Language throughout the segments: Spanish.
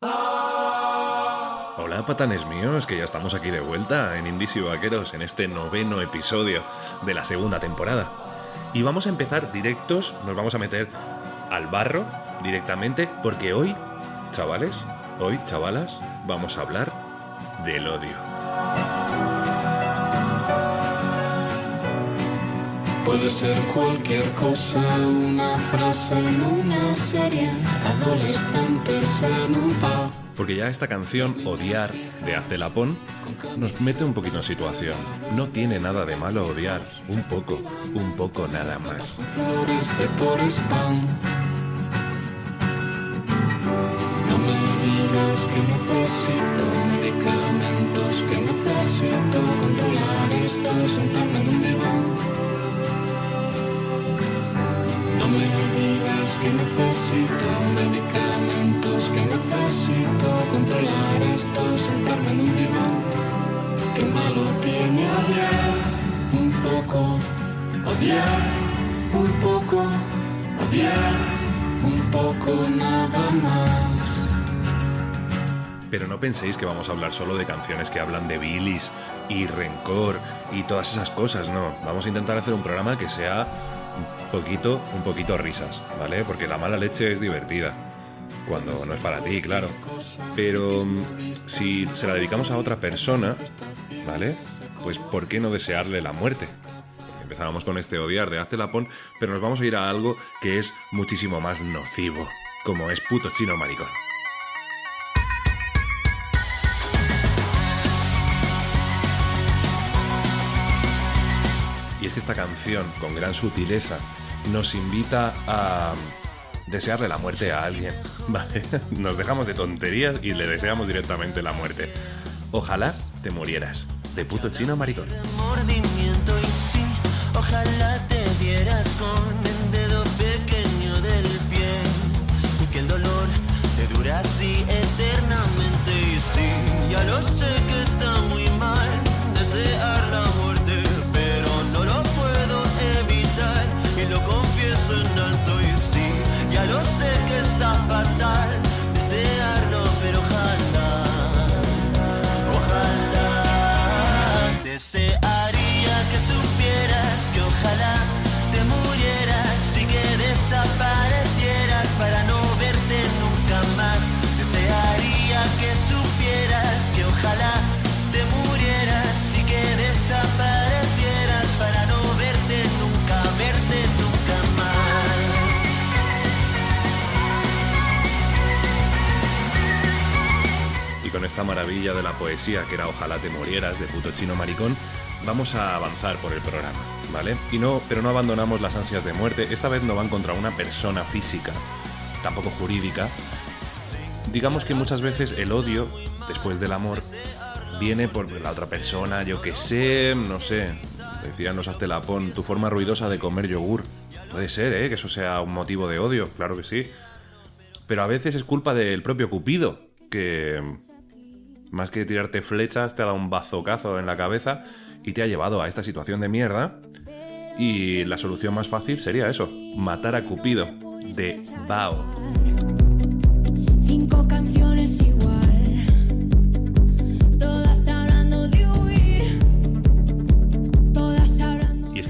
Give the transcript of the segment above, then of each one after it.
Hola patanes míos, que ya estamos aquí de vuelta en Indies y Vaqueros en este noveno episodio de la segunda temporada. Y vamos a empezar directos, nos vamos a meter al barro directamente, porque hoy, chavales, hoy, chavalas, vamos a hablar del odio. Puede ser cualquier cosa, una frase en una serie, adolescentes en un pub. Porque ya esta canción, Odiar, de Acelapón, nos mete un poquito en situación. No tiene nada de malo odiar, un poco, un poco nada más. Flores de por spam. No me digas que necesito medicamentos, que necesito que necesito medicamentos, que necesito controlar esto, sentarme en un diván. Qué malo tiene odiar un poco, odiar un poco, odiar un poco nada más. Pero no penséis que vamos a hablar solo de canciones que hablan de bilis y rencor y todas esas cosas, no. Vamos a intentar hacer un programa que sea un poquito, un poquito risas, ¿vale? Porque la mala leche es divertida. Cuando no es para ti, claro. Pero mm, si se la dedicamos a otra persona, ¿vale? Pues ¿por qué no desearle la muerte? Empezábamos con este odiar de Hazte Lapón, pero nos vamos a ir a algo que es muchísimo más nocivo, como es puto chino maricón. Que esta canción, con gran sutileza, nos invita a desearle la muerte a alguien. ¿vale? Nos dejamos de tonterías y le deseamos directamente la muerte. Ojalá te murieras. De puto chino maricón. mordimiento y sí, ojalá te dieras con el dedo pequeño del pie y que el dolor te dura así eternamente y sí, ya lo sé que está muy mal desear la muerte, ya lo sé que está fatal esta maravilla de la poesía que era Ojalá te murieras de puto chino maricón, vamos a avanzar por el programa, ¿vale? Y no, pero no abandonamos las ansias de muerte. Esta vez no van contra una persona física, tampoco jurídica. Digamos que muchas veces el odio, después del amor, viene por la otra persona, yo que sé, no sé. Decían los Astelapón, tu forma ruidosa de comer yogur. Puede ser, ¿eh? Que eso sea un motivo de odio, claro que sí. Pero a veces es culpa del propio Cupido, que más que tirarte flechas, te ha dado un bazocazo en la cabeza y te ha llevado a esta situación de mierda. Y la solución más fácil sería eso, matar a Cupido, de Bao. Cinco canciones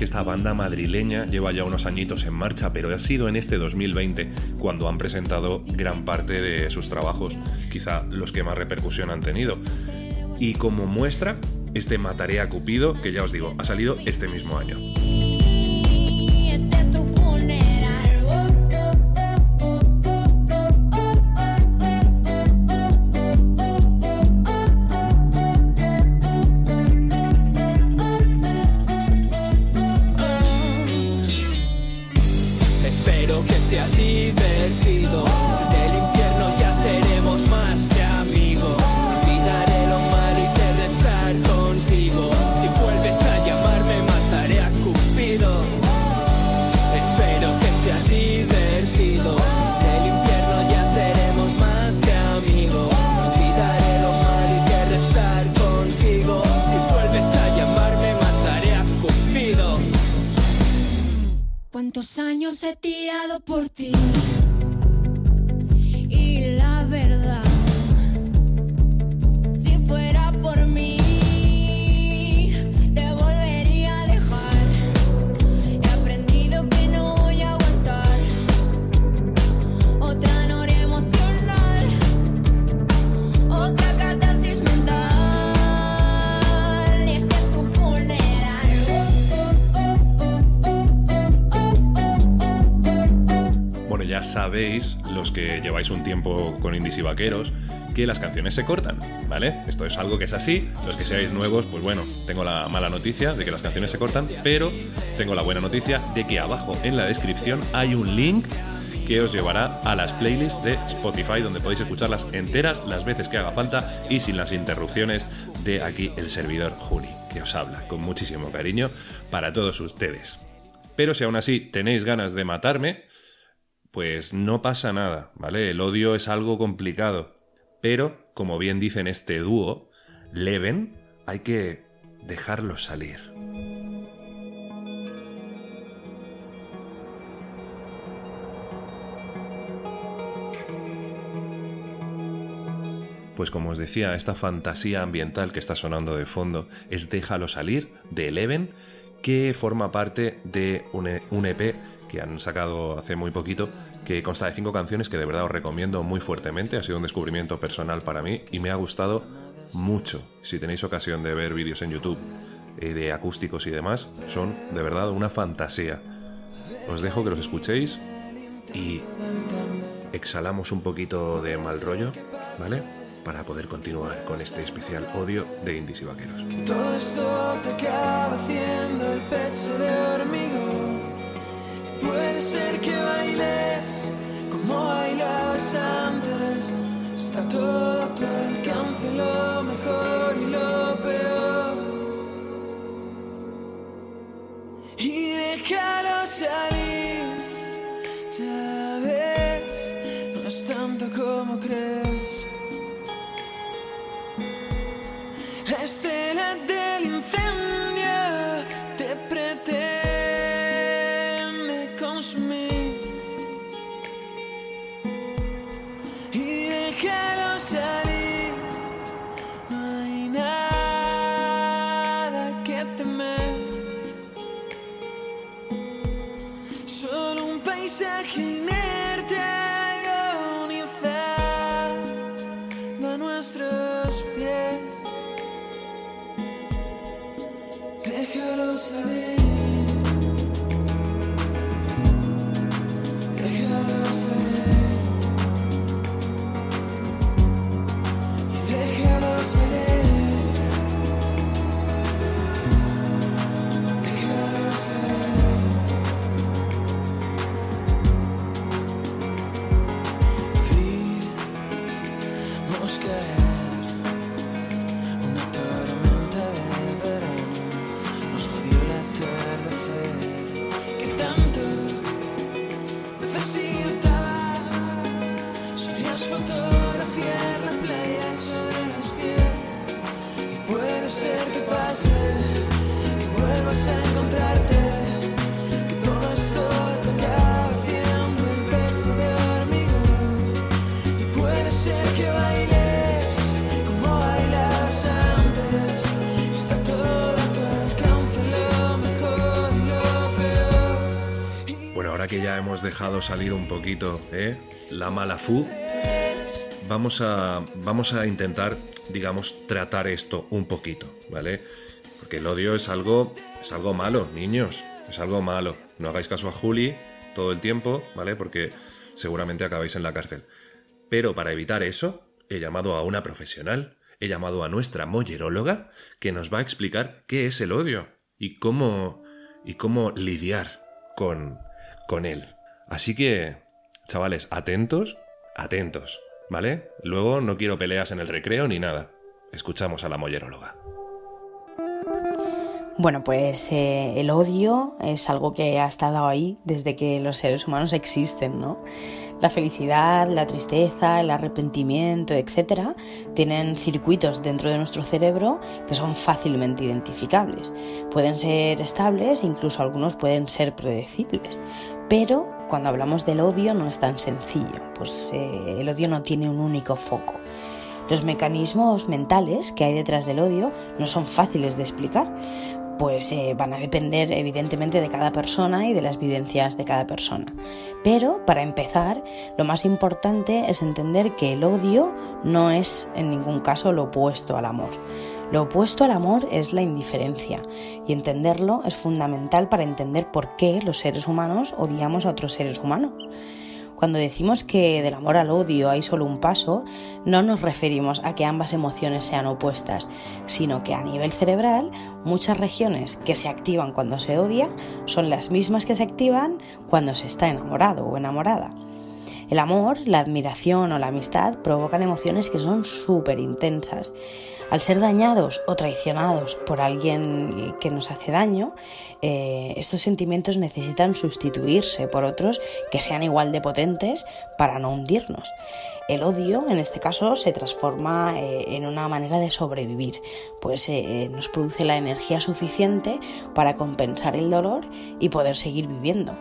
esta banda madrileña lleva ya unos añitos en marcha, pero ha sido en este 2020 cuando han presentado gran parte de sus trabajos, quizá los que más repercusión han tenido. Y como muestra, este Mataré a Cupido, que ya os digo, ha salido este mismo año. He tirado por ti? Y la verdad sabéis, los que lleváis un tiempo con indies y vaqueros, que las canciones se cortan, ¿vale? Esto es algo que es así. Los que seáis nuevos, pues bueno, tengo la mala noticia de que las canciones se cortan, pero tengo la buena noticia de que abajo en la descripción hay un link que os llevará a las playlists de Spotify donde podéis escucharlas enteras las veces que haga falta y sin las interrupciones de aquí el servidor Juni, que os habla con muchísimo cariño para todos ustedes. Pero si aún así tenéis ganas de matarme, pues no pasa nada, ¿vale? El odio es algo complicado. Pero, como bien dicen este dúo, Leven, hay que dejarlo salir. Pues como os decía, esta fantasía ambiental que está sonando de fondo es Déjalo salir de Eleven, que forma parte de un E- un EP que han sacado hace muy poquito, que consta de cinco canciones que de verdad os recomiendo muy fuertemente. Ha sido un descubrimiento personal para mí y me ha gustado mucho. Si tenéis ocasión de ver vídeos en YouTube eh, de acústicos y demás, son de verdad una fantasía. Os dejo que los escuchéis y exhalamos un poquito de mal rollo, ¿vale? Para poder continuar con este especial odio de indies y vaqueros. Todo esto te acaba haciendo el pecho de hormigón. Puede ser que bailes como bailabas antes. Está todo a tu alcance, lo mejor y lo peor. Y déjalo salir, ya ves, no es tanto como crees. La estela del dejado salir un poquito ¿eh? la mala fu, vamos a, vamos a intentar, digamos, tratar esto un poquito, ¿vale? Porque el odio es algo, es algo malo, niños, es algo malo. No hagáis caso a Juli todo el tiempo, ¿vale? Porque seguramente acabáis en la cárcel. Pero para evitar eso, he llamado a una profesional, he llamado a nuestra molleróloga, que nos va a explicar qué es el odio y cómo, y cómo lidiar con, con él. Así que, chavales, atentos, atentos, ¿vale? Luego no quiero peleas en el recreo ni nada. Escuchamos a la molleróloga. Bueno, pues eh, el odio es algo que ha estado ahí desde que los seres humanos existen, ¿no? La felicidad, la tristeza, el arrepentimiento, etcétera, tienen circuitos dentro de nuestro cerebro que son fácilmente identificables. Pueden ser estables, incluso algunos pueden ser predecibles. Pero cuando hablamos del odio no es tan sencillo, pues eh, el odio no tiene un único foco. Los mecanismos mentales que hay detrás del odio no son fáciles de explicar, pues eh, van a depender evidentemente de cada persona y de las vivencias de cada persona. Pero para empezar, lo más importante es entender que el odio no es en ningún caso lo opuesto al amor. Lo opuesto al amor es la indiferencia y entenderlo es fundamental para entender por qué los seres humanos odiamos a otros seres humanos. Cuando decimos que del amor al odio hay solo un paso, no nos referimos a que ambas emociones sean opuestas, sino que a nivel cerebral muchas regiones que se activan cuando se odia son las mismas que se activan cuando se está enamorado o enamorada. El amor, la admiración o la amistad provocan emociones que son súper intensas. Al ser dañados o traicionados por alguien que nos hace daño, eh, estos sentimientos necesitan sustituirse por otros que sean igual de potentes para no hundirnos. El odio, en este caso, se transforma eh, en una manera de sobrevivir, pues eh, nos produce la energía suficiente para compensar el dolor y poder seguir viviendo.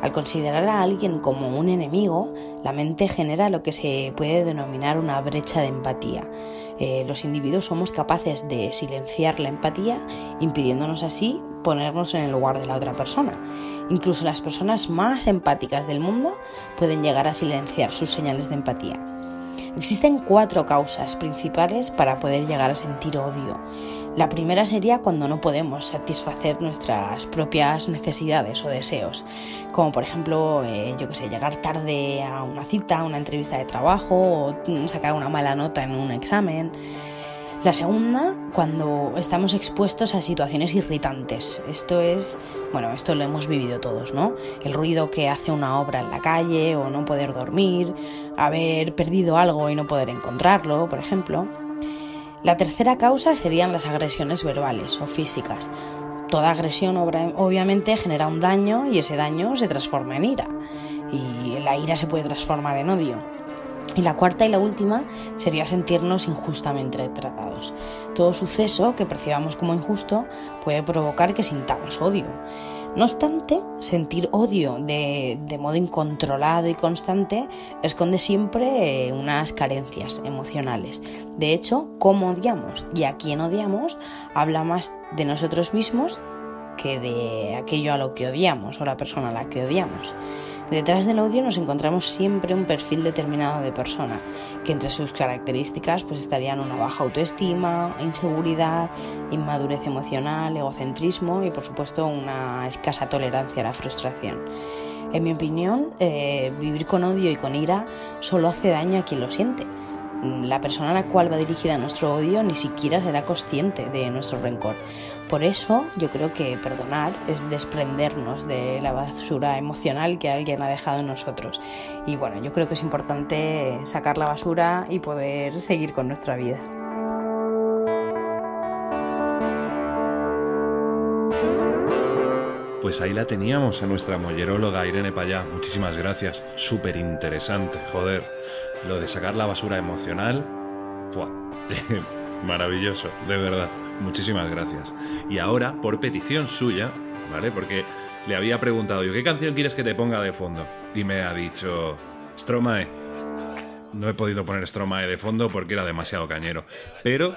Al considerar a alguien como un enemigo, la mente genera lo que se puede denominar una brecha de empatía. Eh, los individuos somos capaces de silenciar la empatía, impidiéndonos así ponernos en el lugar de la otra persona. Incluso las personas más empáticas del mundo pueden llegar a silenciar sus señales de empatía. Existen cuatro causas principales para poder llegar a sentir odio. La primera sería cuando no podemos satisfacer nuestras propias necesidades o deseos, como por ejemplo, eh, yo que sé, llegar tarde a una cita, una entrevista de trabajo o sacar una mala nota en un examen. La segunda, cuando estamos expuestos a situaciones irritantes. Esto es, bueno, esto lo hemos vivido todos, ¿no? El ruido que hace una obra en la calle o no poder dormir, haber perdido algo y no poder encontrarlo, por ejemplo. La tercera causa serían las agresiones verbales o físicas. Toda agresión obviamente genera un daño y ese daño se transforma en ira. Y la ira se puede transformar en odio. Y la cuarta y la última sería sentirnos injustamente tratados. Todo suceso que percibamos como injusto puede provocar que sintamos odio. No obstante, sentir odio de, de, modo incontrolado y constante esconde siempre eh, unas carencias emocionales. De hecho, cómo odiamos y a quién odiamos habla más de nosotros mismos que de aquello a lo que odiamos o la persona a la que odiamos. Detrás del odio nos encontramos siempre un perfil determinado de persona, que entre sus características pues estarían una baja autoestima, inseguridad, inmadurez emocional, egocentrismo y por supuesto una escasa tolerancia a la frustración. En mi opinión, eh, vivir con odio y con ira solo hace daño a quien lo siente. La persona a la cual va dirigida nuestro odio ni siquiera será consciente de nuestro rencor. Por eso yo creo que perdonar es desprendernos de la basura emocional que alguien ha dejado en nosotros. Y bueno, yo creo que es importante sacar la basura y poder seguir con nuestra vida. Pues ahí la teníamos a nuestra molleróloga Irene Payá. Muchísimas gracias. Súper interesante, joder. Lo de sacar la basura emocional. ¡Fua! Maravilloso, de verdad. Muchísimas gracias. Y ahora, por petición suya, ¿vale? Porque le había preguntado yo, ¿qué canción quieres que te ponga de fondo? Y me ha dicho, Stromae. No he podido poner Stromae de fondo porque era demasiado cañero. Pero,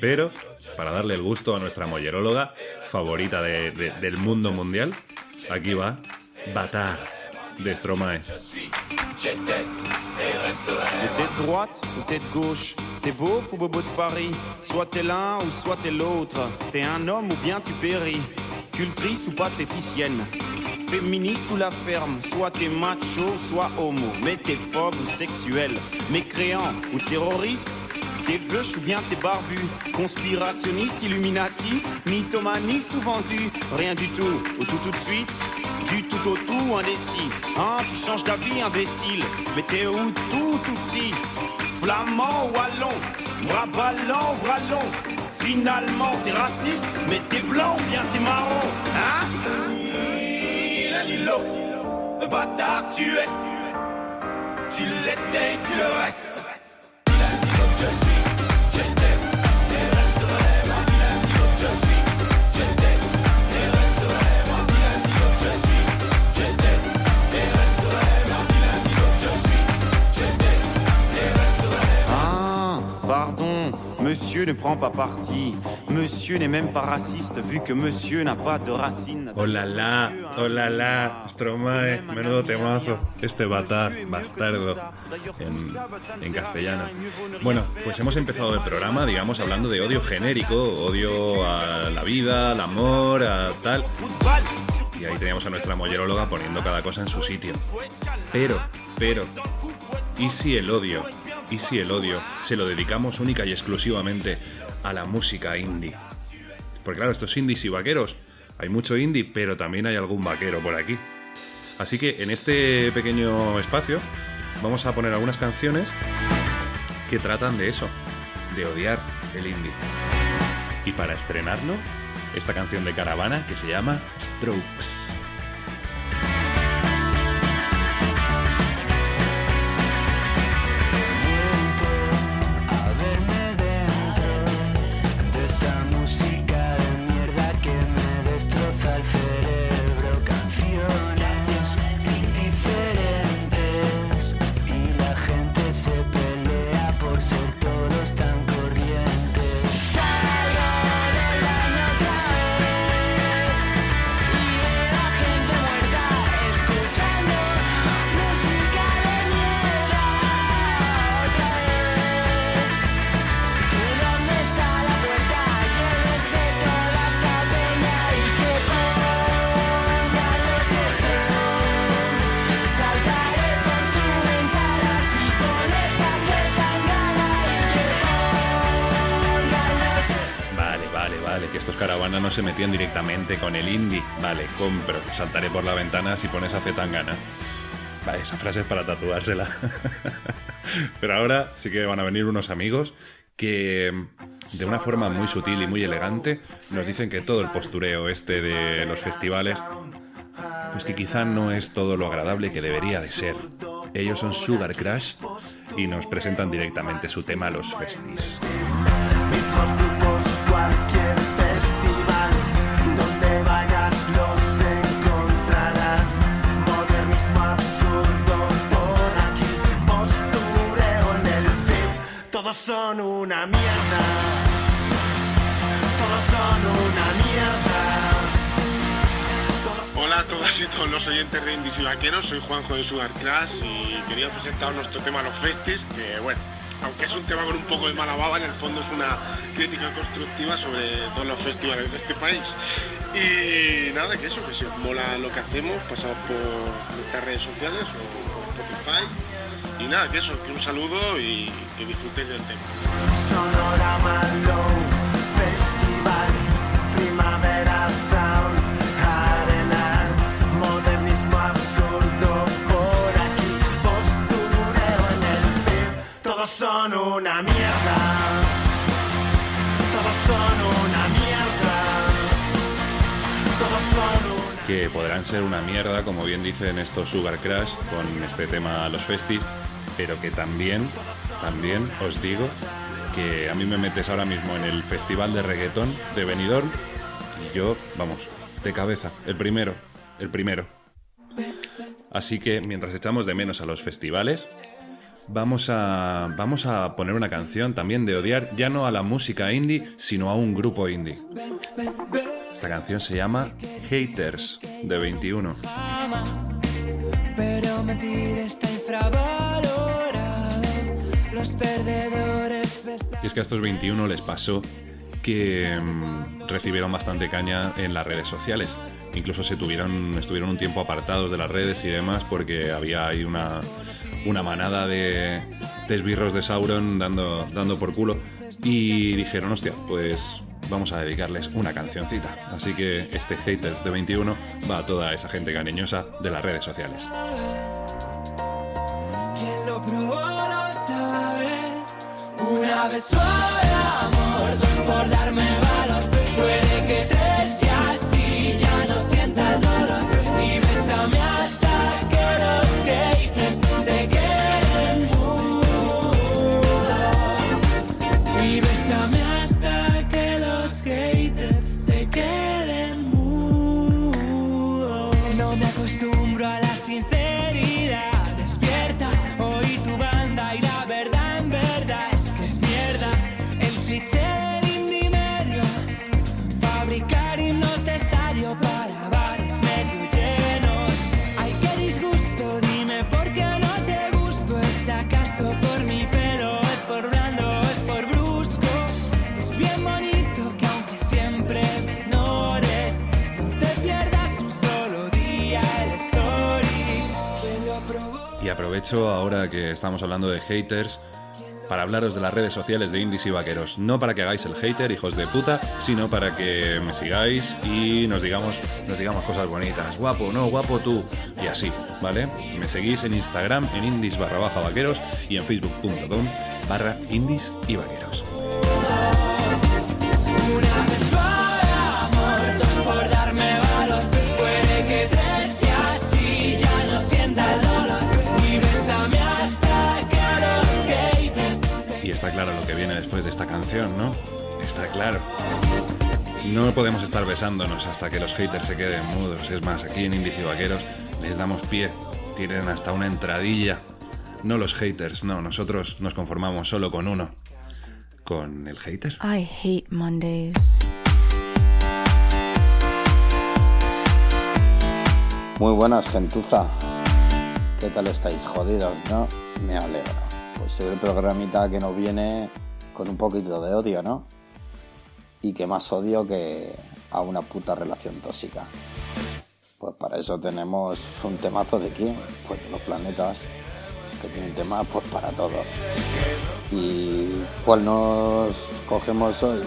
pero, para darle el gusto a nuestra molleróloga favorita de, de, del mundo mundial, aquí va Batar de Stromae. De droite ou de gauche T'es beauf ou bobo de Paris. Soit t'es l'un ou soit t'es l'autre. T'es un homme ou bien tu péris. Cultrice ou pathéticienne Féministe ou la ferme Soit t'es macho, soit homo. Mais t'es phobe ou sexuel. Mécréant ou terroriste. T'es veuche ou bien t'es barbu. Conspirationniste, illuminati Mythomaniste ou vendu. Rien du tout ou tout tout de suite. Du tout au tout indécis. Hein, tu changes d'avis, imbécile. Mais t'es où tout, tout si Flamand ou allon Bras ballants ou bras longs Finalement, t'es raciste, mais t'es blanc ou bien t'es marron. Hein? L'autre. Bâtard, tu es. Tu l'étais, tu le restes. Monsieur ne prend pas parti. Monsieur n'est même pas raciste vu que monsieur n'a pas de racines. Oh la la, oh Stromae, menudo temazo, este batar, bastardo, en, en castellano. Bueno, pues hemos empezado el programa, digamos, hablando de odio genérico, odio a la vida, al amor, a tal. Y ahí teníamos a nuestra molleróloga poniendo cada cosa en su sitio. Pero Pero, ¿y si el odio, y si el odio se lo dedicamos única y exclusivamente a la música indie? Porque claro, estos indies y vaqueros, hay mucho indie, pero también hay algún vaquero por aquí. Así que en este pequeño espacio vamos a poner algunas canciones que tratan de eso, de odiar el indie. Y para estrenarlo, esta canción de Caravana que se llama Strokes. Se metían directamente con el indie. Vale, compro. Saltaré por la ventana si pones a Zetangana. Vale, esa frase es para tatuársela. Pero ahora sí que van a venir unos amigos que de una forma muy sutil y muy elegante nos dicen que todo el postureo este de los festivales pues que quizá no es todo lo agradable que debería de ser. Ellos son Sugar Crash y nos presentan directamente su tema Los Festis. mismos grupos, cualquier todos son una mierda. Todos son una mierda. Hola a todas y todos los oyentes de Indies y Vaqueros, soy Juanjo de Sugar Class y quería presentaros nuestro tema Los Festis, que bueno, aunque es un tema con un poco de mala baba, en el fondo es una crítica constructiva sobre todos los festivales de este país. Y nada, que eso, que si os mola lo que hacemos, pasad por nuestras redes sociales o por Spotify. Y nada, que eso, que un saludo y que disfrutéis del tema. Sonorama Low Festival Primavera Sound Arenal Modernismo absurdo por aquí Postureo en el fin Todos son una mierda. Todos son una mierda. Todos son una que podrán ser una mierda, como bien dicen estos Sugar Crash con este tema Los Festis, pero que también, también os digo que a mí me metes ahora mismo en el festival de reggaetón de Benidorm y yo, vamos, de cabeza, el primero, el primero. Así que mientras echamos de menos a los festivales, vamos a, vamos a poner una canción también de odiar ya no a la música indie, sino a un grupo indie. Esta canción se llama Haters de 21. Pero mentir está infravalorado Y es que a estos 21 les pasó que mm, recibieron bastante caña en las redes sociales. Incluso se tuvieron, estuvieron un tiempo apartados de las redes y demás porque había ahí una, una manada de, de esbirros de Sauron dando, dando por culo. Y dijeron, hostia, pues vamos a dedicarles una cancioncita. Así que este Haters de 21 va a toda esa gente cariñosa de las redes sociales. Una vez suave amor, dos por darme valor. Puede que tres estamos hablando de haters para hablaros de las redes sociales de Indies y Vaqueros. No para que hagáis el hater, hijos de puta, sino para que me sigáis y nos digamos, nos digamos cosas bonitas. Guapo, no, guapo tú. Y así, ¿vale? Me seguís en Instagram, en indies barra baja vaqueros y en facebook.com barra indies y vaqueros. Está claro lo que viene después de esta canción, ¿no? Está claro. No podemos estar besándonos hasta que los haters se queden mudos. Es más, aquí en Indies y Vaqueros les damos pie. Tienen hasta una entradilla. No los haters, no. Nosotros nos conformamos solo con uno. Con el hater. I hate Mondays. Muy buenas, gentuza. ¿Qué tal estáis? Jodidos, ¿no? Me alegro. Pues es el programita que nos viene con un poquito de odio, ¿no? Y que más odio que a una puta relación tóxica. Pues para eso tenemos un temazo de quién? Pues de los planetas, que tienen temas pues para todo. ¿Y cuál nos cogemos hoy?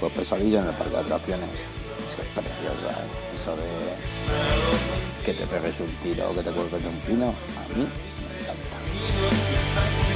Pues pesadilla en el parque de atracciones. Es que es preciosa, ¿eh? Eso de que te pegues un tiro o que te cuelgues de un pino, a mí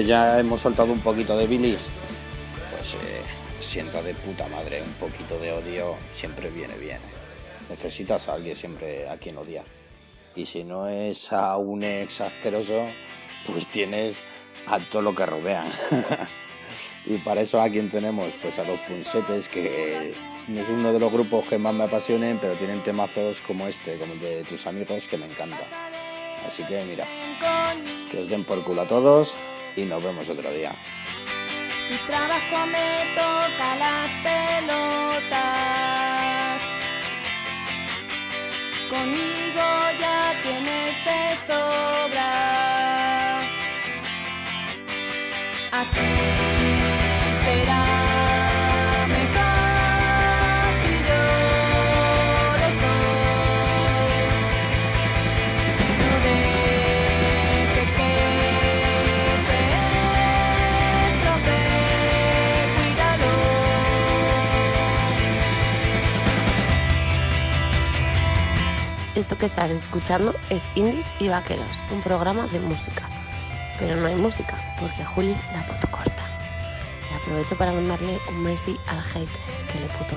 ya hemos soltado un poquito de bilis, pues eh, sienta de puta madre, un poquito de odio siempre viene bien. Necesitas a alguien siempre a quien odiar. Y si no es a un ex asqueroso, pues tienes a todo lo que rodean. y para eso a quien tenemos, pues a los punsetes, que es uno de los grupos que más me apasionen, pero tienen temazos como este, como el de tus amigos, que me encanta. Así que mira, que os den por culo a todos y nos vemos otro día. Tu trabajo me toca las pelotas. Conmigo ya tienes de sobra. Así Esto que estás escuchando es Indies y Vaqueros, un programa de música. Pero no hay música, porque Juli la puto corta. Y aprovecho para mandarle un Messi al hater, que le puto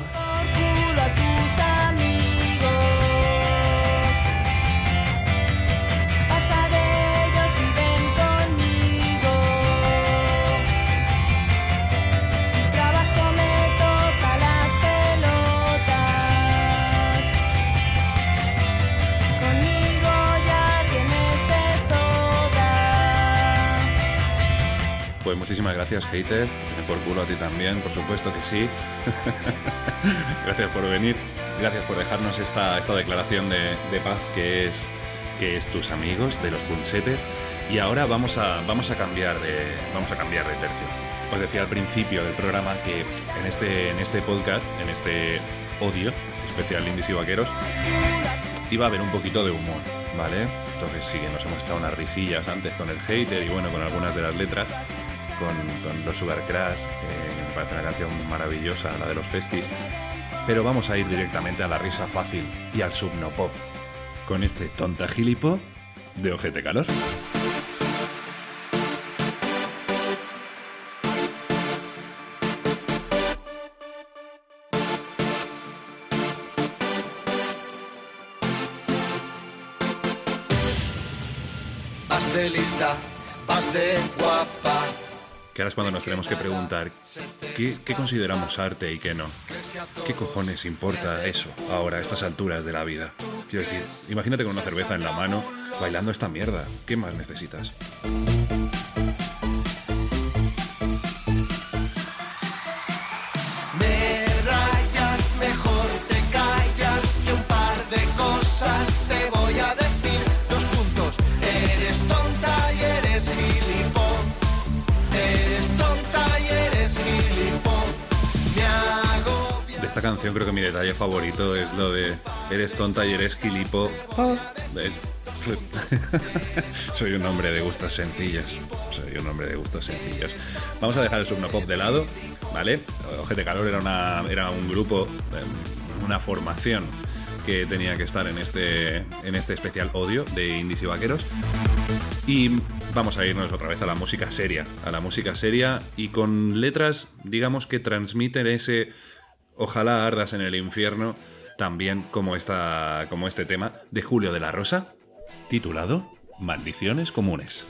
Pues muchísimas gracias, hater. Por culo a ti también, por supuesto que sí. gracias por venir. Gracias por dejarnos esta, esta declaración de, de paz que es, que es tus amigos de los punsetes. Y ahora vamos a, vamos a cambiar de. Vamos a cambiar de tercio. Os decía al principio del programa que en este, en este podcast, en este odio, especial Indies y Vaqueros, iba a haber un poquito de humor, ¿vale? Entonces sí que nos hemos echado unas risillas antes con el hater y bueno, con algunas de las letras, con, los Sugar Crash, que me parece una canción maravillosa, la de los festis. Pero vamos a ir directamente a la risa fácil y al subnopop, con este tonta gilipo de Ojete Calor. Vas de lista, vas de guapa. Que ahora es cuando nos tenemos que preguntar ¿qué, qué consideramos arte y qué no. ¿Qué cojones importa eso ahora, a estas alturas de la vida? Quiero decir, imagínate con una cerveza en la mano, bailando esta mierda. ¿Qué más necesitas? Canción creo que mi detalle favorito es lo de eres tonta y eres gilipo. De- Soy un hombre de gustos sencillos. Soy un hombre de gustos sencillos. Vamos a dejar el Subnopop de lado, ¿vale? Ojete Calor era, una, era un grupo, em, una formación que tenía que estar en este, en este especial odio de indies y vaqueros. Y vamos a irnos otra vez a la música seria, a la música seria y con letras, digamos, que transmiten ese ojalá ardas en el infierno, también como, esta, como este tema de Julio de la Rosa, titulado Maldiciones Comunes.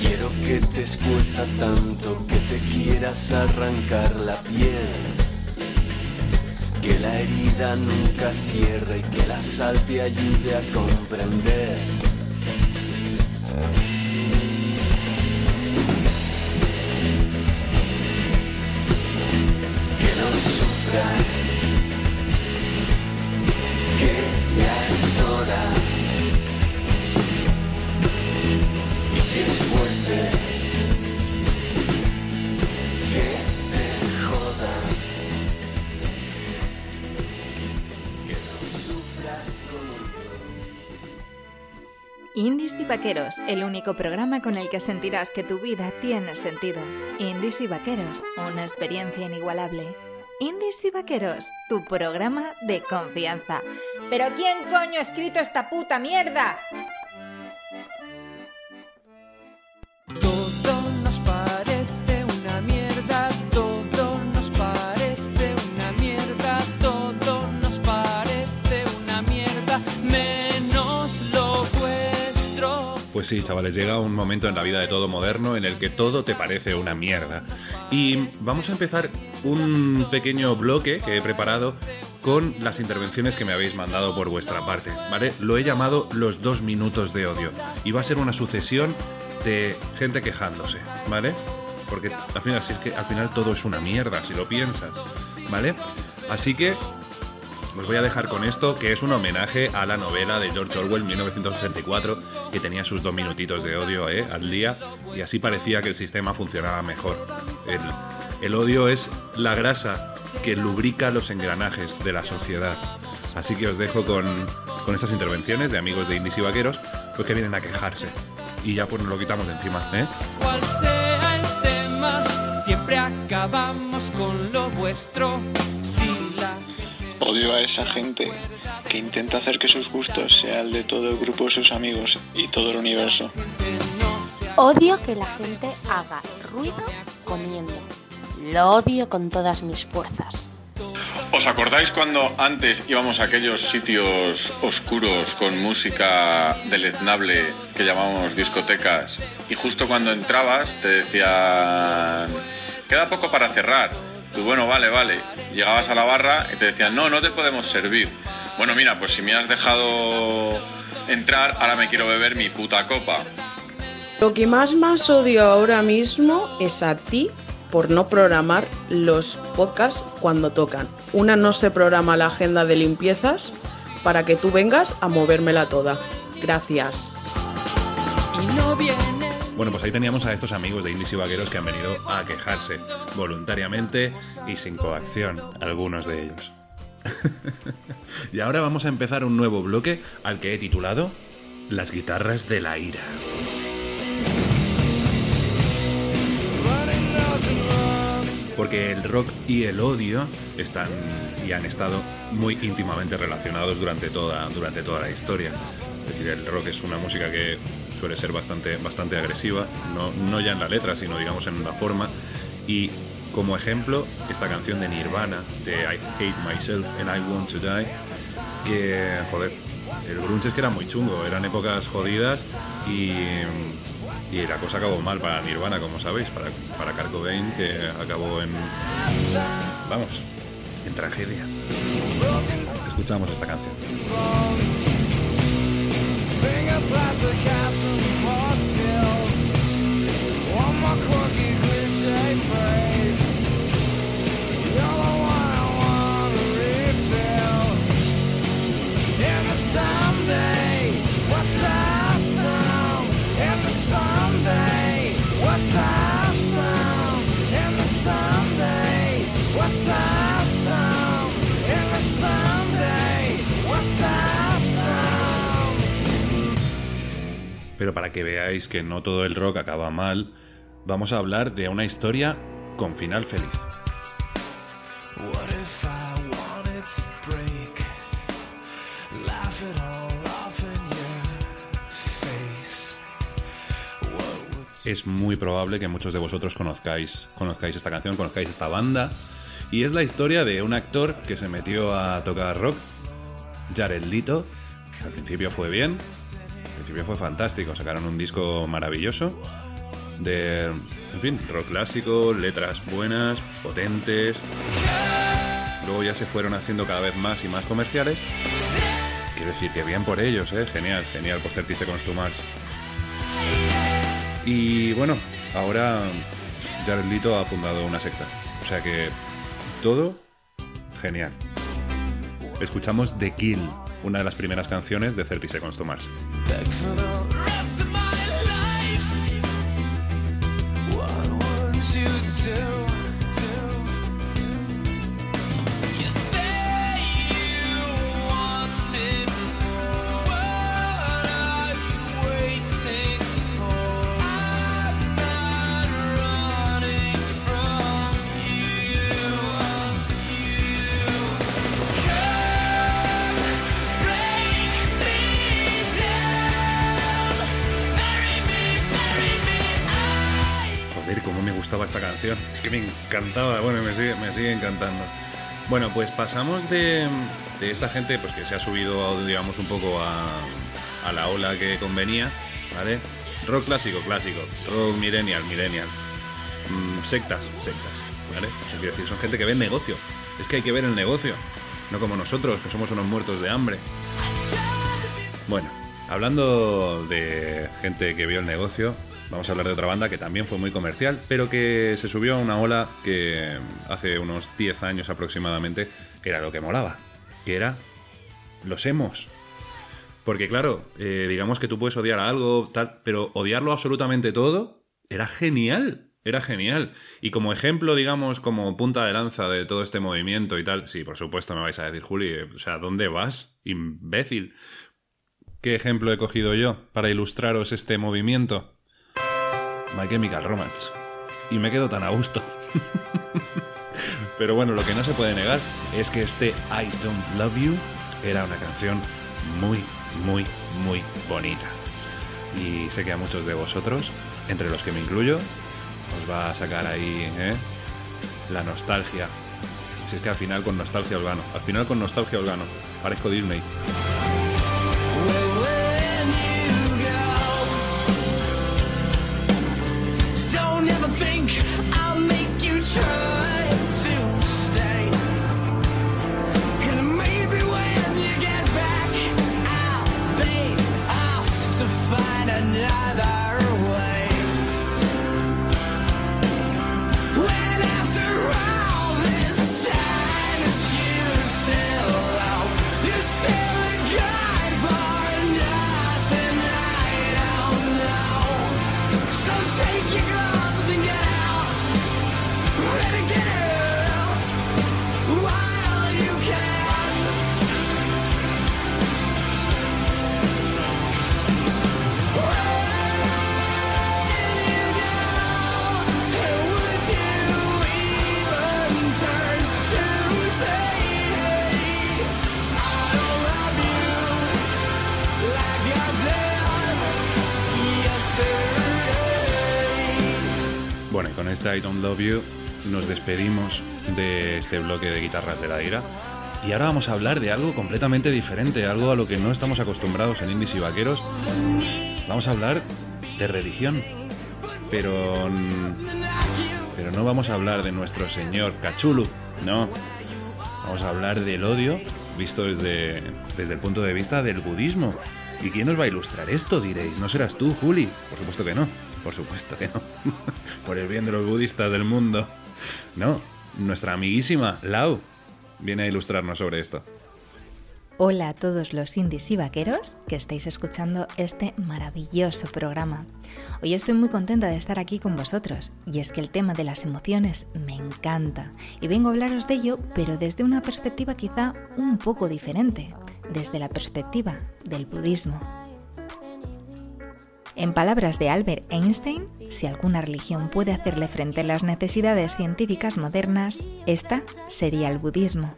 Quiero que te que arrancar la piel. Que la herida nunca cierre y que la sal te ayude a comprender. Que no sufras, Indies y Vaqueros, el único programa con el que sentirás que tu vida tiene sentido. Indies y Vaqueros, una experiencia inigualable. Indies y Vaqueros, tu programa de confianza. ¿Pero quién coño ha escrito esta puta mierda? Pues sí, chavales, llega un momento en la vida de todo moderno en el que todo te parece una mierda. Y vamos a empezar un pequeño bloque que he preparado con las intervenciones que me habéis mandado por vuestra parte, ¿vale? Lo he llamado los dos minutos de odio. Y va a ser una sucesión de gente quejándose, ¿vale? Porque al final, si es que al final todo es una mierda, si lo piensas, ¿vale? Así que os voy a dejar con esto, que es un homenaje a la novela de George Orwell 1984, que tenía sus dos minutitos de odio ¿eh? al día, y así parecía que el sistema funcionaba mejor. El, el odio es la grasa que lubrica los engranajes de la sociedad. Así que os dejo con, con estas intervenciones de amigos de indies y vaqueros, pues que vienen a quejarse. Y ya pues nos lo quitamos de encima, ¿eh? Cual sea el tema, siempre acabamos con lo vuestro. Si la Odio a esa gente que intenta hacer que sus gustos sea el de todo el grupo de sus amigos y todo el universo. Odio que la gente haga ruido comiendo. Lo odio con todas mis fuerzas. ¿Os acordáis cuando antes íbamos a aquellos sitios oscuros con música deleznable que llamábamos discotecas y justo cuando entrabas te decían queda poco para cerrar? Tú bueno, vale, vale. Llegabas a la barra y te decían no, no te podemos servir. Bueno, mira, pues si me has dejado entrar, ahora me quiero beber mi puta copa. Lo que más más odio ahora mismo es a ti por no programar los podcasts cuando tocan. Una no se programa la agenda de limpiezas para que tú vengas a movérmela toda. Gracias. y no viene. Bueno, pues ahí teníamos a estos amigos de indies y vaqueros que han venido a quejarse voluntariamente y sin coacción, algunos de ellos. y ahora vamos a empezar un nuevo bloque al que he titulado Las guitarras de la ira. Porque el rock y el odio están y han estado muy íntimamente relacionados durante toda, durante toda la historia. Es decir, el rock es una música que suele ser bastante, bastante agresiva, no, no ya en la letra, sino digamos en la forma. Y como ejemplo, esta canción de Nirvana, de I Hate Myself and I Want to Die, que, joder, el grunge es que era muy chungo, eran épocas jodidas y, y la cosa acabó mal para Nirvana, como sabéis, para, para Kurt Cobain, que acabó en, vamos, en tragedia. Escuchamos esta canción. Pero para que veáis que no todo el rock acaba mal, vamos a hablar de una historia con final feliz. Es muy probable que muchos de vosotros conozcáis, conozcáis esta canción, conozcáis esta banda. Y es la historia de un actor que se metió a tocar rock, Jared Leto. Al principio fue bien, al principio fue fantástico. Sacaron un disco maravilloso de, en fin, rock clásico, letras buenas, potentes. Luego ya se fueron haciendo cada vez más y más comerciales. Quiero decir que bien por ellos, ¿eh? Genial, genial por 30 Seconds to. Y bueno, ahora Jared Leto ha fundado una secta. O sea que todo genial. Escuchamos The Kill, una de las primeras canciones de 30 Seconds to Mars. You esta canción. Que me encantaba, bueno, me sigue, me sigue encantando. Bueno, pues pasamos de, de esta gente pues que se ha subido, digamos, un poco a, a la ola que convenía, ¿vale? Rock clásico, clásico. Rock millennial, millennial. Mm, sectas, sectas, ¿vale? Sea, quiero decir, son gente que ve el negocio. Es que hay que ver el negocio. No como nosotros, que somos unos muertos de hambre. Bueno, hablando de gente que vio el negocio, vamos a hablar de otra banda que también fue muy comercial, pero que se subió a una ola que hace unos 10 años aproximadamente, que era lo que molaba, que era los emos. Porque claro, eh, digamos que tú puedes odiar a algo, tal, pero odiarlo absolutamente todo era genial. Era genial. Y como ejemplo, digamos, como punta de lanza de todo este movimiento y tal, sí, por supuesto me vais a decir, Juli, eh, o sea, ¿dónde vas? Imbécil. ¿Qué ejemplo he cogido yo para ilustraros este movimiento? My Chemical Romance. Y me quedo tan a gusto. Pero bueno, lo que no se puede negar es que este I Don't Love You era una canción muy, muy, muy bonita. Y sé que a muchos de vosotros, entre los que me incluyo, os va a sacar ahí ¿eh? la nostalgia. Si es que al final con nostalgia os gano. Al final con nostalgia os gano. Parezco Disney. never think Love You, nos despedimos de este bloque de guitarras de la ira. Y ahora vamos a hablar de algo completamente diferente, algo a lo que no estamos acostumbrados en indies y vaqueros. Vamos a hablar de religión. Pero. Pero no vamos a hablar de nuestro señor Cachulu, no. Vamos a hablar del odio visto desde, desde el punto de vista del budismo. ¿Y quién nos va a ilustrar esto? Diréis, ¿no serás tú, Juli? Por supuesto que no, por supuesto que no. por el bien de los budistas del mundo. No, nuestra amiguísima Lau viene a ilustrarnos sobre esto. Hola a todos los indies y vaqueros que estáis escuchando este maravilloso programa. Hoy estoy muy contenta de estar aquí con vosotros y es que el tema de las emociones me encanta y vengo a hablaros de ello pero desde una perspectiva quizá un poco diferente, desde la perspectiva del budismo. En palabras de Albert Einstein, si alguna religión puede hacerle frente a las necesidades científicas modernas, esta sería el budismo.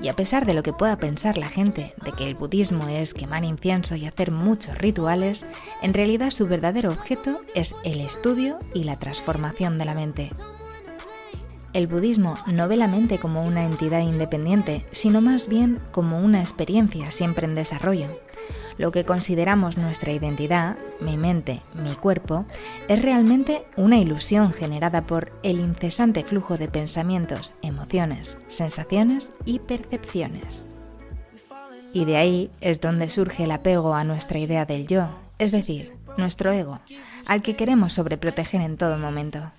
Y a pesar de lo que pueda pensar la gente de que el budismo es quemar incienso y hacer muchos rituales, en realidad su verdadero objeto es el estudio y la transformación de la mente. El budismo no ve la mente como una entidad independiente, sino más bien como una experiencia siempre en desarrollo. Lo que consideramos nuestra identidad, mi mente, mi cuerpo, es realmente una ilusión generada por el incesante flujo de pensamientos, emociones, sensaciones y percepciones. Y de ahí es donde surge el apego a nuestra idea del yo, es decir, nuestro ego, al que queremos sobreproteger en todo momento.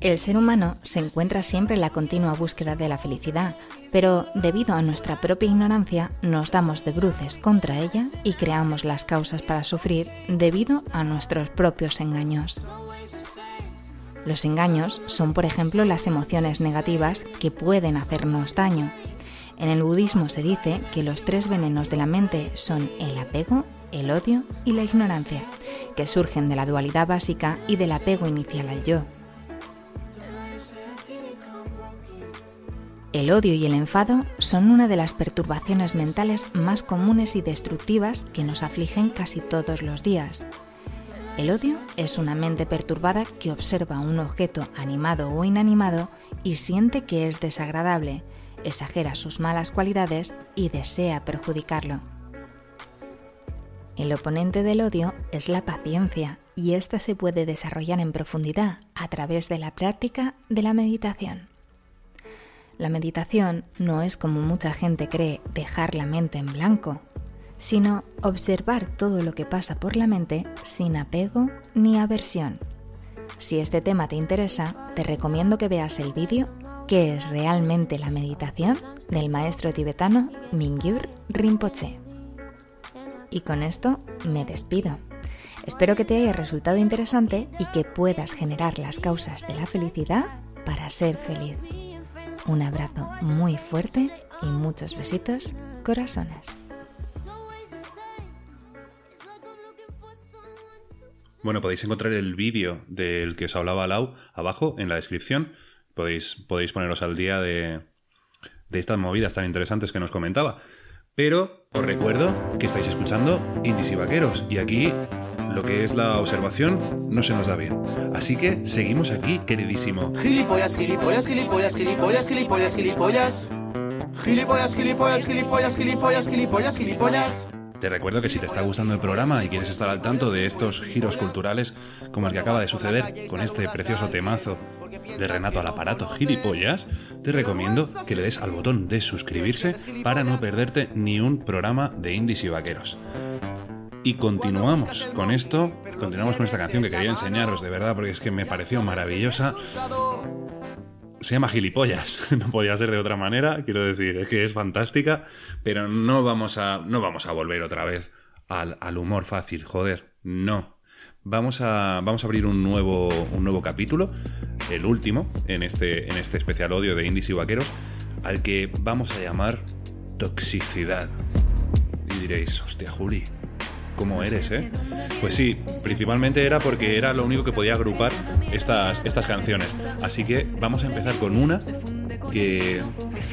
El ser humano se encuentra siempre en la continua búsqueda de la felicidad, pero debido a nuestra propia ignorancia nos damos de bruces contra ella y creamos las causas para sufrir debido a nuestros propios engaños. Los engaños son, por ejemplo, las emociones negativas que pueden hacernos daño. En el budismo se dice que los tres venenos de la mente son el apego, el odio y la ignorancia, que surgen de la dualidad básica y del apego inicial al yo. El odio y el enfado son una de las perturbaciones mentales más comunes y destructivas que nos afligen casi todos los días. El odio es una mente perturbada que observa un objeto animado o inanimado y siente que es desagradable, exagera sus malas cualidades y desea perjudicarlo. El oponente del odio es la paciencia y ésta se puede desarrollar en profundidad a través de la práctica de la meditación. La meditación no es como mucha gente cree dejar la mente en blanco, sino observar todo lo que pasa por la mente sin apego ni aversión. Si este tema te interesa, te recomiendo que veas el vídeo ¿Qué es realmente la meditación? del maestro tibetano Mingyur Rinpoche. Y con esto me despido. Espero que te haya resultado interesante y que puedas generar las causas de la felicidad para ser feliz. Un abrazo muy fuerte y muchos besitos, corazones. Bueno, podéis encontrar el vídeo del que os hablaba Lau abajo en la descripción. Podéis, podéis poneros al día de, de estas movidas tan interesantes que nos comentaba. Pero os recuerdo que estáis escuchando Indies y Vaqueros y aquí lo que es la observación no se nos da bien. Así que seguimos aquí, queridísimo. Gilipollas, gilipollas, gilipollas, gilipollas, gilipollas, gilipollas. Gilipollas, gilipollas, gilipollas, gilipollas, gilipollas, gilipollas. Te recuerdo que si te está gustando el programa y quieres estar al tanto de estos giros culturales como el que acaba de suceder con este precioso temazo de Renato al aparato gilipollas, te recomiendo que le des al botón de suscribirse para no perderte ni un programa de indies y vaqueros. Y continuamos con esto, continuamos con esta canción que quería enseñaros de verdad porque es que me pareció maravillosa. Se llama Gilipollas, no podía ser de otra manera, quiero decir, es que es fantástica, pero no vamos a, no vamos a volver otra vez al, al humor fácil, joder, no. Vamos a, vamos a abrir un nuevo, un nuevo capítulo, el último, en este, en este especial odio de Indies y Vaqueros, al que vamos a llamar Toxicidad. Y diréis, hostia, Juli, cómo eres, ¿eh? Pues sí, principalmente era porque era lo único que podía agrupar estas, estas canciones. Así que vamos a empezar con una que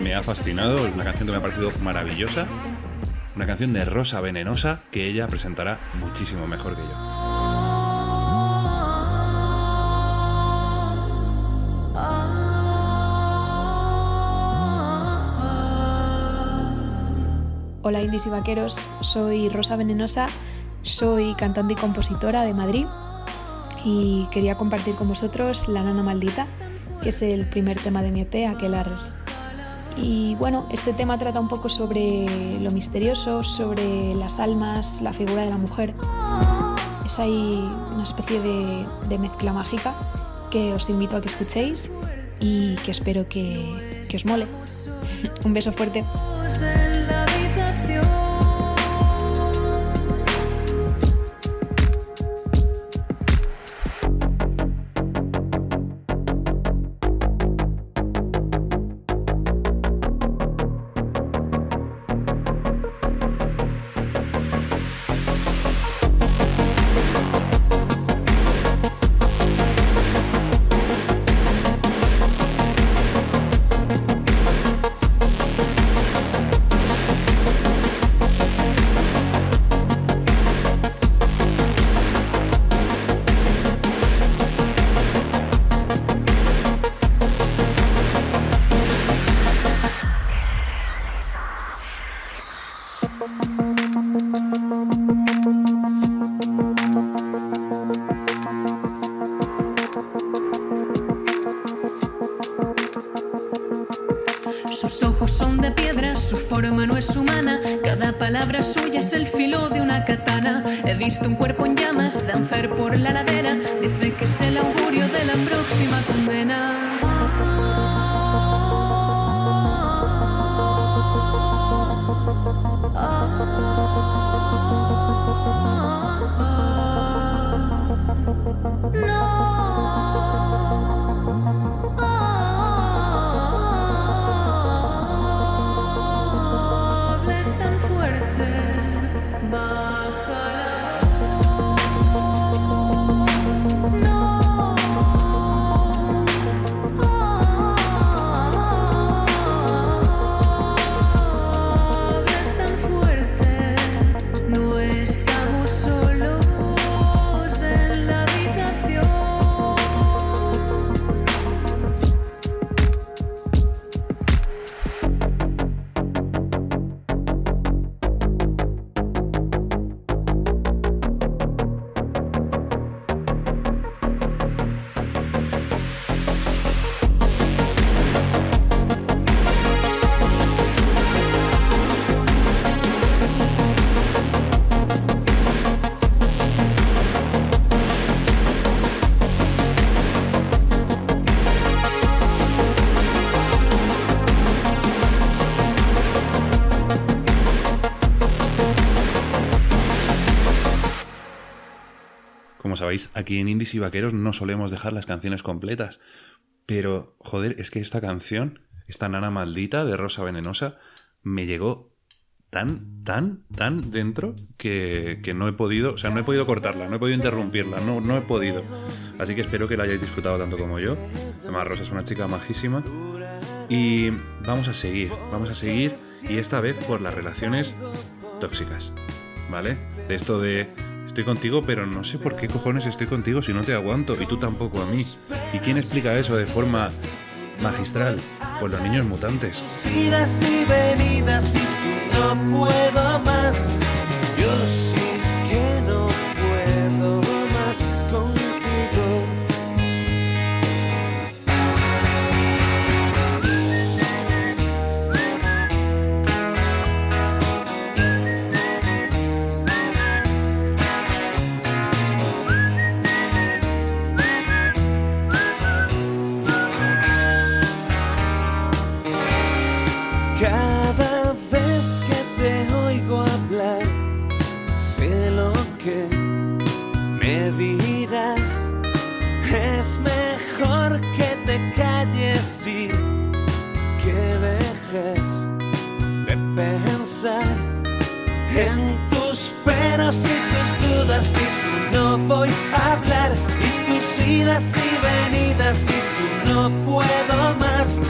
me ha fascinado, es una canción que me ha parecido maravillosa. Una canción de Rosa Venenosa que ella presentará muchísimo mejor que yo. Hola indies y vaqueros, soy Rosa Venenosa, soy cantante y compositora de Madrid y quería compartir con vosotros La Nana Maldita, que es el primer tema de mi EP, Aquelarres. Y bueno, este tema trata un poco sobre lo misterioso, sobre las almas, la figura de la mujer. Es ahí una especie de, mezcla mágica que os invito a que escuchéis y que espero que os mole. un beso fuerte. estou aquí en Indies y Vaqueros no solemos dejar las canciones completas. Pero, joder, es que esta canción, esta nana maldita de Rosa Venenosa, me llegó tan, tan, tan dentro que, que no he podido, o sea, no he podido cortarla, no he podido interrumpirla, no, no he podido. Así que espero que la hayáis disfrutado tanto como yo. Además, Rosa es una chica majísima. Y vamos a seguir, vamos a seguir, y esta vez por las relaciones tóxicas, ¿vale? De esto de estoy contigo, pero no sé por qué cojones estoy contigo si no te aguanto y tú tampoco a mí. ¿Y quién explica eso de forma magistral? Pues los niños mutantes. No puedo más. Y venidas y tú no puedo más.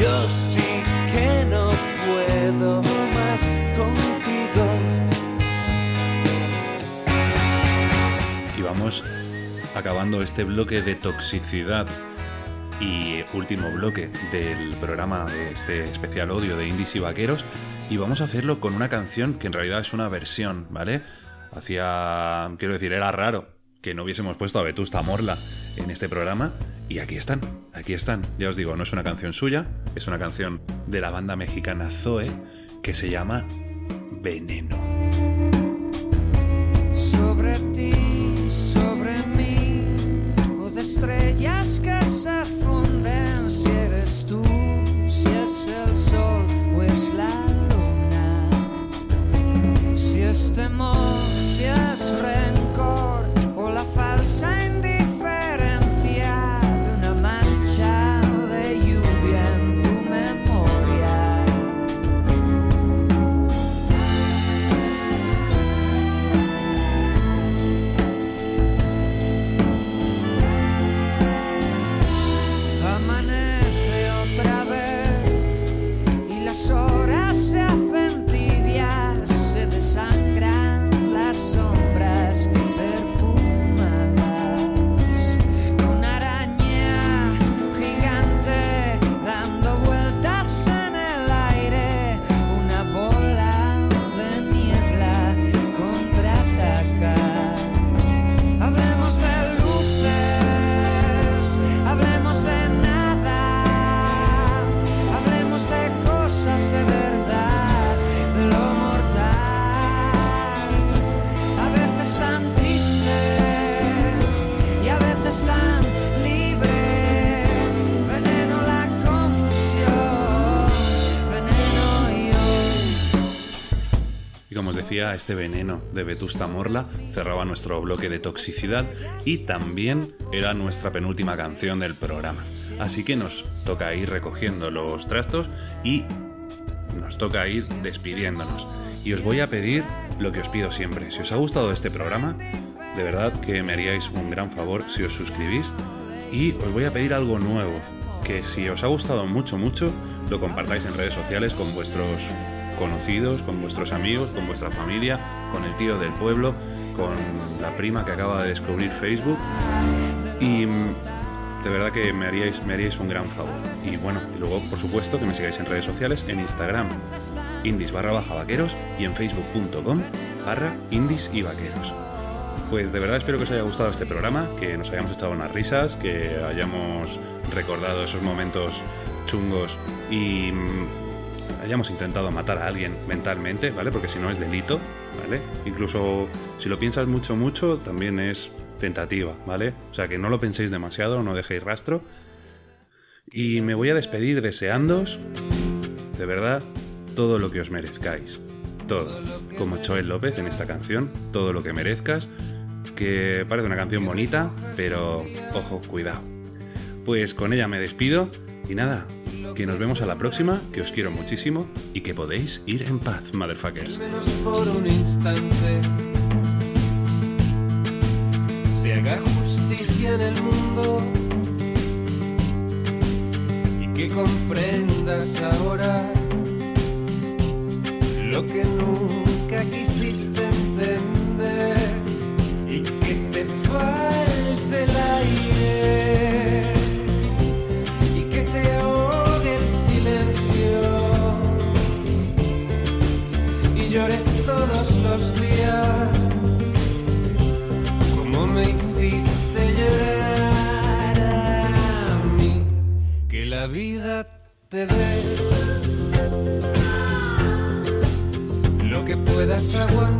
Yo sí que no puedo más contigo. Y vamos acabando este bloque de toxicidad y último bloque del programa de este especial odio de indies y vaqueros y vamos a hacerlo con una canción que en realidad es una versión, ¿vale? Hacía, quiero decir, era raro que no hubiésemos puesto a Vetusta Morla en este programa y aquí están, aquí están. Ya os digo, no es una canción suya, es una canción de la banda mexicana Zoe que se llama Veneno. Este veneno de Vetusta Morla cerraba nuestro bloque de toxicidad y también era nuestra penúltima canción del programa. Así que nos toca ir recogiendo los trastos y nos toca ir despidiéndonos. Y os voy a pedir lo que os pido siempre. Si os ha gustado este programa, de verdad que me haríais un gran favor si os suscribís. Y os voy a pedir algo nuevo, que si os ha gustado mucho, mucho, lo compartáis en redes sociales con vuestros conocidos, con vuestros amigos, con vuestra familia, con el tío del pueblo, con la prima que acaba de descubrir Facebook. Y mm, de verdad que me haríais, me haríais un gran favor. Y bueno, y luego por supuesto que me sigáis en redes sociales, en Instagram, indies barra baja vaqueros y en facebook.com barra indies y vaqueros. Pues de verdad espero que os haya gustado este programa, que nos hayamos echado unas risas, que hayamos recordado esos momentos chungos y mm, hayamos intentado matar a alguien mentalmente, ¿vale? Porque si no es delito, ¿vale? Incluso si lo piensas mucho, mucho, también es tentativa, ¿vale? O sea que no lo penséis demasiado, no dejéis rastro. Y me voy a despedir deseándoos, de verdad, todo lo que os merezcáis. Todo. Como Joel López en esta canción, todo lo que merezcas, que parece una canción bonita, pero ojo, cuidado. Pues con ella me despido y nada, que nos vemos a la próxima, que os quiero muchísimo y que podéis ir en paz, motherfuckers. menos por un instante se haga justicia en el mundo y que comprendas ahora lo que nunca quisiste entender que puedas